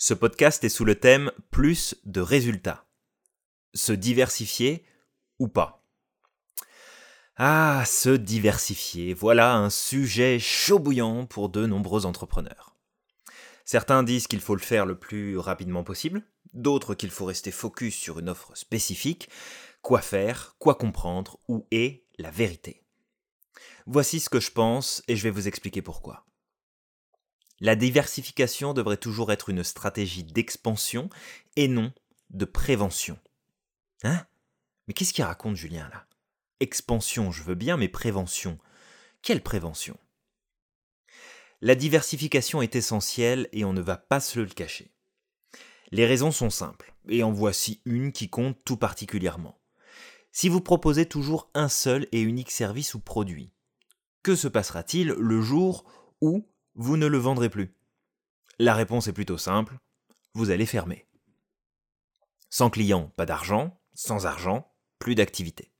Ce podcast est sous le thème Plus de résultats. Se diversifier ou pas? Ah, se diversifier, voilà un sujet chaud bouillant pour de nombreux entrepreneurs. Certains disent qu'il faut le faire le plus rapidement possible, d'autres qu'il faut rester focus sur une offre spécifique, quoi faire, quoi comprendre, où est la vérité? Voici ce que je pense et je vais vous expliquer pourquoi. La diversification devrait toujours être une stratégie d'expansion et non de prévention. Hein? Mais qu'est-ce qu'il raconte Julien là? Expansion, je veux bien, mais prévention. Quelle prévention? La diversification est essentielle et on ne va pas se le cacher. Les raisons sont simples, et en voici une qui compte tout particulièrement. Si vous proposez toujours un seul et unique service ou produit, que se passera-t-il le jour où vous ne le vendrez plus La réponse est plutôt simple, vous allez fermer. Sans client, pas d'argent, sans argent, plus d'activité.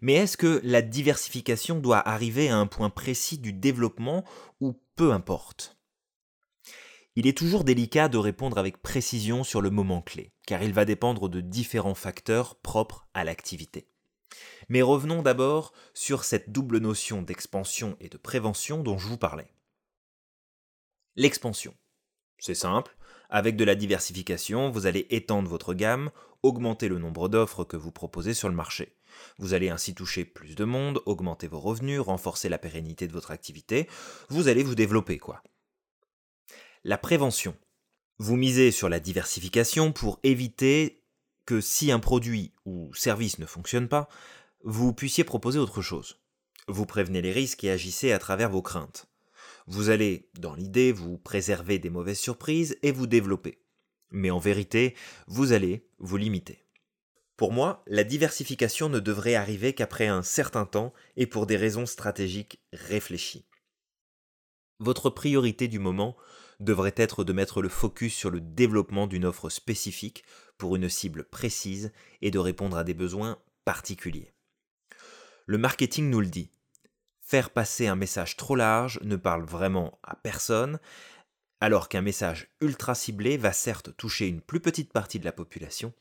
Mais est-ce que la diversification doit arriver à un point précis du développement ou peu importe? Il est toujours délicat de répondre avec précision sur le moment clé, car il va dépendre de différents facteurs propres à l'activité. Mais revenons d'abord sur cette double notion d'expansion et de prévention dont je vous parlais. L'expansion. C'est simple, avec de la diversification, vous allez étendre votre gamme, augmenter le nombre d'offres que vous proposez sur le marché. Vous allez ainsi toucher plus de monde, augmenter vos revenus, renforcer la pérennité de votre activité, vous allez vous développer quoi. La prévention. Vous misez sur la diversification pour éviter que si un produit ou service ne fonctionne pas, vous puissiez proposer autre chose. Vous prévenez les risques et agissez à travers vos craintes. Vous allez, dans l'idée, vous préserver des mauvaises surprises et vous développer. Mais en vérité, vous allez vous limiter. Pour moi, la diversification ne devrait arriver qu'après un certain temps et pour des raisons stratégiques réfléchies. Votre priorité du moment devrait être de mettre le focus sur le développement d'une offre spécifique pour une cible précise et de répondre à des besoins particuliers. Le marketing nous le dit. Faire passer un message trop large ne parle vraiment à personne, alors qu'un message ultra ciblé va certes toucher une plus petite partie de la population,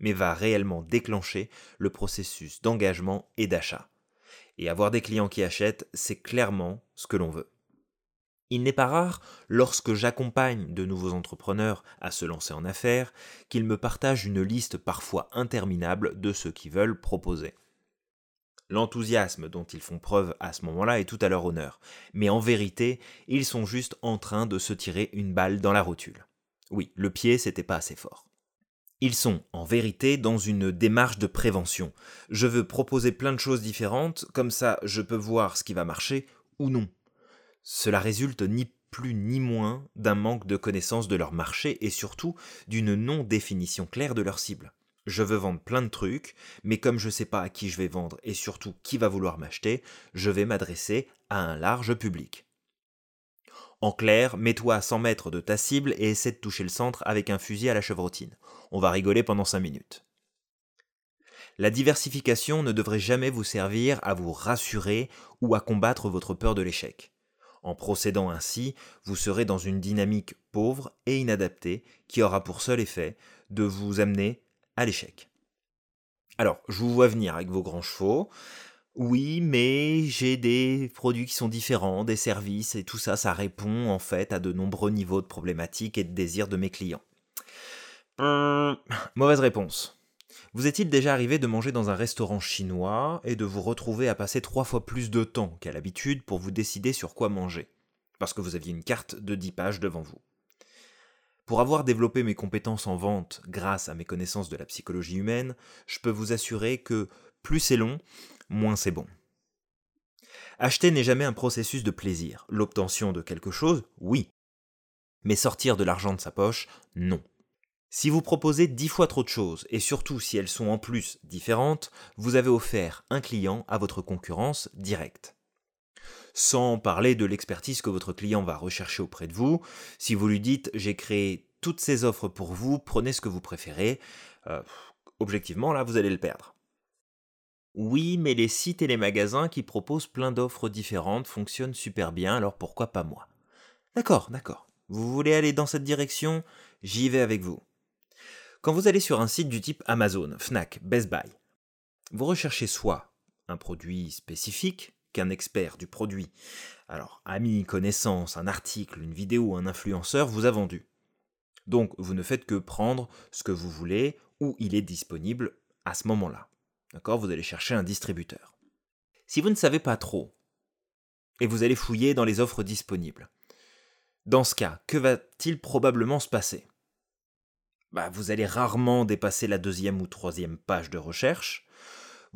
mais va réellement déclencher le processus d'engagement et d'achat. Et avoir des clients qui achètent, c'est clairement ce que l'on veut. Il n'est pas rare, lorsque j'accompagne de nouveaux entrepreneurs à se lancer en affaires, qu'ils me partagent une liste parfois interminable de ce qu'ils veulent proposer. L'enthousiasme dont ils font preuve à ce moment-là est tout à leur honneur. Mais en vérité, ils sont juste en train de se tirer une balle dans la rotule. Oui, le pied, c'était pas assez fort. Ils sont, en vérité, dans une démarche de prévention. Je veux proposer plein de choses différentes, comme ça je peux voir ce qui va marcher ou non. Cela résulte ni plus ni moins d'un manque de connaissance de leur marché et surtout d'une non-définition claire de leur cible je veux vendre plein de trucs, mais comme je ne sais pas à qui je vais vendre et surtout qui va vouloir m'acheter, je vais m'adresser à un large public. En clair, mets-toi à 100 mètres de ta cible et essaie de toucher le centre avec un fusil à la chevrotine. On va rigoler pendant 5 minutes. La diversification ne devrait jamais vous servir à vous rassurer ou à combattre votre peur de l'échec. En procédant ainsi, vous serez dans une dynamique pauvre et inadaptée qui aura pour seul effet de vous amener à l'échec. Alors, je vous vois venir avec vos grands chevaux. Oui, mais j'ai des produits qui sont différents, des services, et tout ça, ça répond en fait à de nombreux niveaux de problématiques et de désirs de mes clients. Hum, mauvaise réponse. Vous est-il déjà arrivé de manger dans un restaurant chinois et de vous retrouver à passer trois fois plus de temps qu'à l'habitude pour vous décider sur quoi manger? Parce que vous aviez une carte de 10 pages devant vous. Pour avoir développé mes compétences en vente grâce à mes connaissances de la psychologie humaine, je peux vous assurer que plus c'est long, moins c'est bon. Acheter n'est jamais un processus de plaisir. L'obtention de quelque chose, oui. Mais sortir de l'argent de sa poche, non. Si vous proposez dix fois trop de choses, et surtout si elles sont en plus différentes, vous avez offert un client à votre concurrence directe sans parler de l'expertise que votre client va rechercher auprès de vous. Si vous lui dites j'ai créé toutes ces offres pour vous, prenez ce que vous préférez, euh, objectivement là vous allez le perdre. Oui, mais les sites et les magasins qui proposent plein d'offres différentes fonctionnent super bien, alors pourquoi pas moi? D'accord, d'accord. Vous voulez aller dans cette direction? J'y vais avec vous. Quand vous allez sur un site du type Amazon, Fnac, Best Buy, vous recherchez soit un produit spécifique qu'un expert du produit, alors ami, connaissance, un article, une vidéo, un influenceur vous a vendu. Donc vous ne faites que prendre ce que vous voulez où il est disponible à ce moment-là. D'accord? Vous allez chercher un distributeur. Si vous ne savez pas trop, et vous allez fouiller dans les offres disponibles, dans ce cas, que va-t-il probablement se passer? Bah, Vous allez rarement dépasser la deuxième ou troisième page de recherche.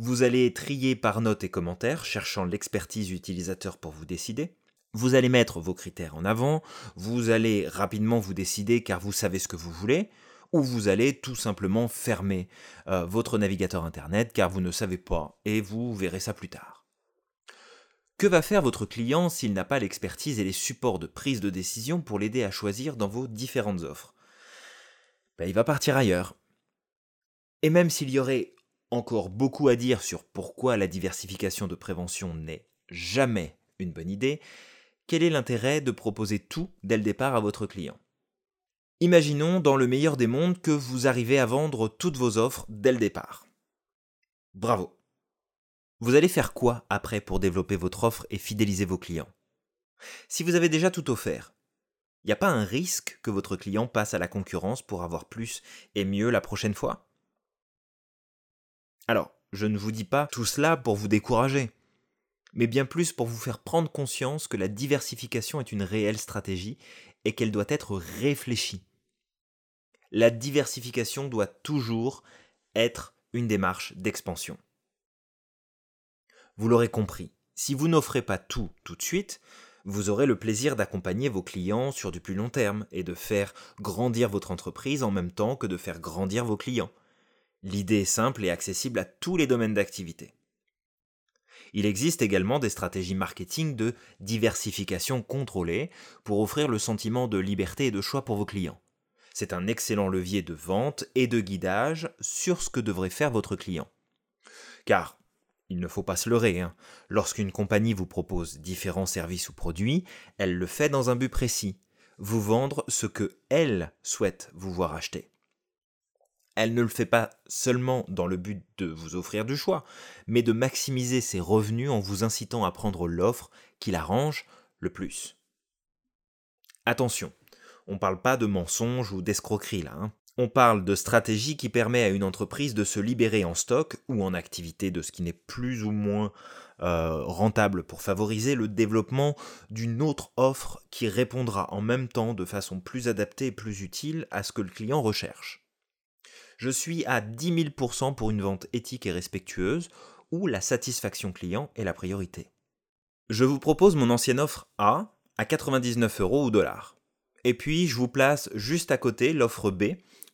Vous allez trier par notes et commentaires, cherchant l'expertise utilisateur pour vous décider. Vous allez mettre vos critères en avant, vous allez rapidement vous décider car vous savez ce que vous voulez, ou vous allez tout simplement fermer euh, votre navigateur Internet car vous ne savez pas et vous verrez ça plus tard. Que va faire votre client s'il n'a pas l'expertise et les supports de prise de décision pour l'aider à choisir dans vos différentes offres? Ben, Il va partir ailleurs. Et même s'il y aurait encore beaucoup à dire sur pourquoi la diversification de prévention n'est jamais une bonne idée, quel est l'intérêt de proposer tout dès le départ à votre client? Imaginons dans le meilleur des mondes que vous arrivez à vendre toutes vos offres dès le départ. Bravo. Vous allez faire quoi après pour développer votre offre et fidéliser vos clients? Si vous avez déjà tout offert, il n'y a pas un risque que votre client passe à la concurrence pour avoir plus et mieux la prochaine fois? Alors, je ne vous dis pas tout cela pour vous décourager, mais bien plus pour vous faire prendre conscience que la diversification est une réelle stratégie et qu'elle doit être réfléchie. La diversification doit toujours être une démarche d'expansion. Vous l'aurez compris, si vous n'offrez pas tout tout de suite, vous aurez le plaisir d'accompagner vos clients sur du plus long terme et de faire grandir votre entreprise en même temps que de faire grandir vos clients. L'idée est simple et accessible à tous les domaines d'activité. Il existe également des stratégies marketing de diversification contrôlée pour offrir le sentiment de liberté et de choix pour vos clients. C'est un excellent levier de vente et de guidage sur ce que devrait faire votre client. Car il ne faut pas se leurrer. Hein. Lorsqu'une compagnie vous propose différents services ou produits, elle le fait dans un but précis, vous vendre ce que elle souhaite vous voir acheter. Elle ne le fait pas seulement dans le but de vous offrir du choix, mais de maximiser ses revenus en vous incitant à prendre l'offre qui l'arrange le plus. Attention, on ne parle pas de mensonges ou d'escroquerie là. Hein. On parle de stratégie qui permet à une entreprise de se libérer en stock ou en activité de ce qui n'est plus ou moins euh, rentable pour favoriser le développement d'une autre offre qui répondra en même temps de façon plus adaptée et plus utile à ce que le client recherche. Je suis à 10 000% pour une vente éthique et respectueuse où la satisfaction client est la priorité. Je vous propose mon ancienne offre A à 99 euros ou dollars. Et puis je vous place juste à côté l'offre B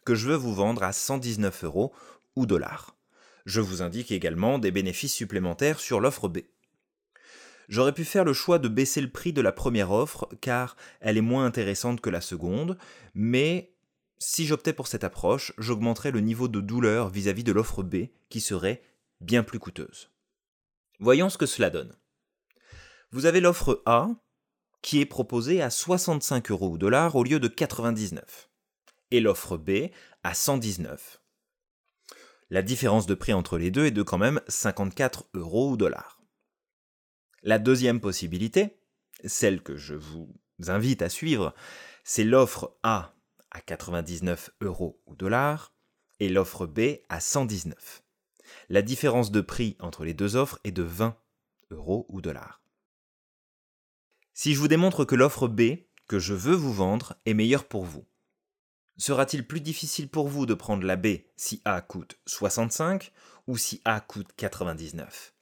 que je veux vous vendre à 119 euros ou dollars. Je vous indique également des bénéfices supplémentaires sur l'offre B. J'aurais pu faire le choix de baisser le prix de la première offre car elle est moins intéressante que la seconde, mais si j'optais pour cette approche, j'augmenterais le niveau de douleur vis-à-vis de l'offre B qui serait bien plus coûteuse. Voyons ce que cela donne. Vous avez l'offre A qui est proposée à 65 euros ou dollars au lieu de 99 et l'offre B à 119. La différence de prix entre les deux est de quand même 54 euros ou dollars. La deuxième possibilité, celle que je vous invite à suivre, c'est l'offre A à 99 euros ou dollars et l'offre B à 119. La différence de prix entre les deux offres est de 20 euros ou dollars. Si je vous démontre que l'offre B que je veux vous vendre est meilleure pour vous, Sera-t-il plus difficile pour vous de prendre la B si A coûte 65 ou si A coûte 99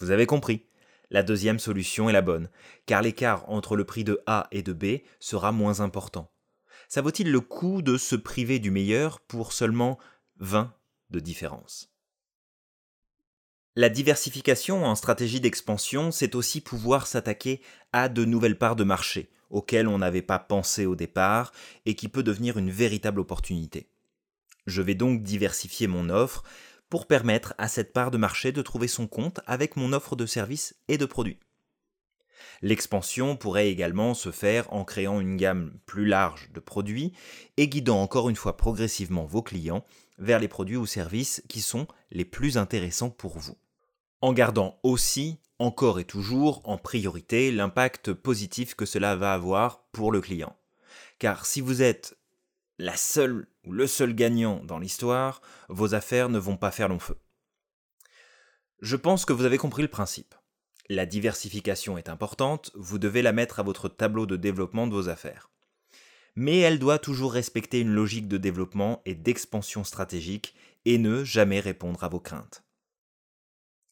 Vous avez compris, la deuxième solution est la bonne, car l'écart entre le prix de A et de B sera moins important. Ça vaut-il le coup de se priver du meilleur pour seulement 20 de différence? La diversification en stratégie d'expansion, c'est aussi pouvoir s'attaquer à de nouvelles parts de marché, auquel on n'avait pas pensé au départ et qui peut devenir une véritable opportunité. Je vais donc diversifier mon offre pour permettre à cette part de marché de trouver son compte avec mon offre de services et de produits. L'expansion pourrait également se faire en créant une gamme plus large de produits et guidant encore une fois progressivement vos clients vers les produits ou services qui sont les plus intéressants pour vous. En gardant aussi, encore et toujours, en priorité l'impact positif que cela va avoir pour le client. Car si vous êtes la seule ou le seul gagnant dans l'histoire, vos affaires ne vont pas faire long feu. Je pense que vous avez compris le principe. La diversification est importante, vous devez la mettre à votre tableau de développement de vos affaires. Mais elle doit toujours respecter une logique de développement et d'expansion stratégique et ne jamais répondre à vos craintes.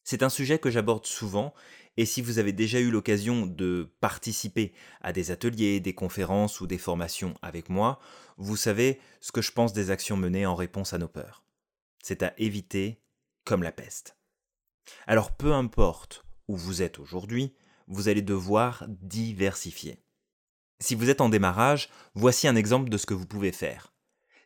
C'est un sujet que j'aborde souvent et si vous avez déjà eu l'occasion de participer à des ateliers, des conférences ou des formations avec moi, vous savez ce que je pense des actions menées en réponse à nos peurs. C'est à éviter comme la peste. Alors peu importe où vous êtes aujourd'hui, vous allez devoir diversifier. Si vous êtes en démarrage, voici un exemple de ce que vous pouvez faire.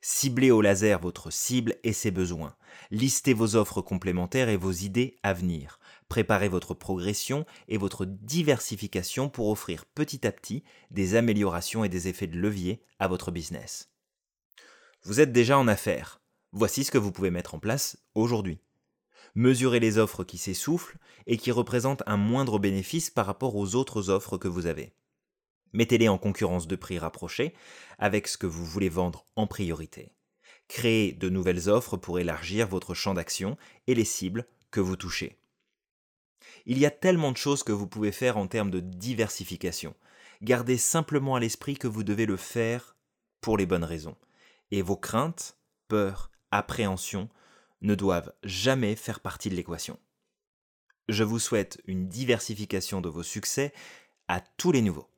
Ciblez au laser votre cible et ses besoins. Listez vos offres complémentaires et vos idées à venir. Préparez votre progression et votre diversification pour offrir petit à petit des améliorations et des effets de levier à votre business. Vous êtes déjà en affaires. Voici ce que vous pouvez mettre en place aujourd'hui. Mesurez les offres qui s'essoufflent et qui représentent un moindre bénéfice par rapport aux autres offres que vous avez. Mettez-les en concurrence de prix rapprochés avec ce que vous voulez vendre en priorité. Créez de nouvelles offres pour élargir votre champ d'action et les cibles que vous touchez. Il y a tellement de choses que vous pouvez faire en termes de diversification. Gardez simplement à l'esprit que vous devez le faire pour les bonnes raisons. Et vos craintes, peurs, appréhensions ne doivent jamais faire partie de l'équation. Je vous souhaite une diversification de vos succès à tous les niveaux.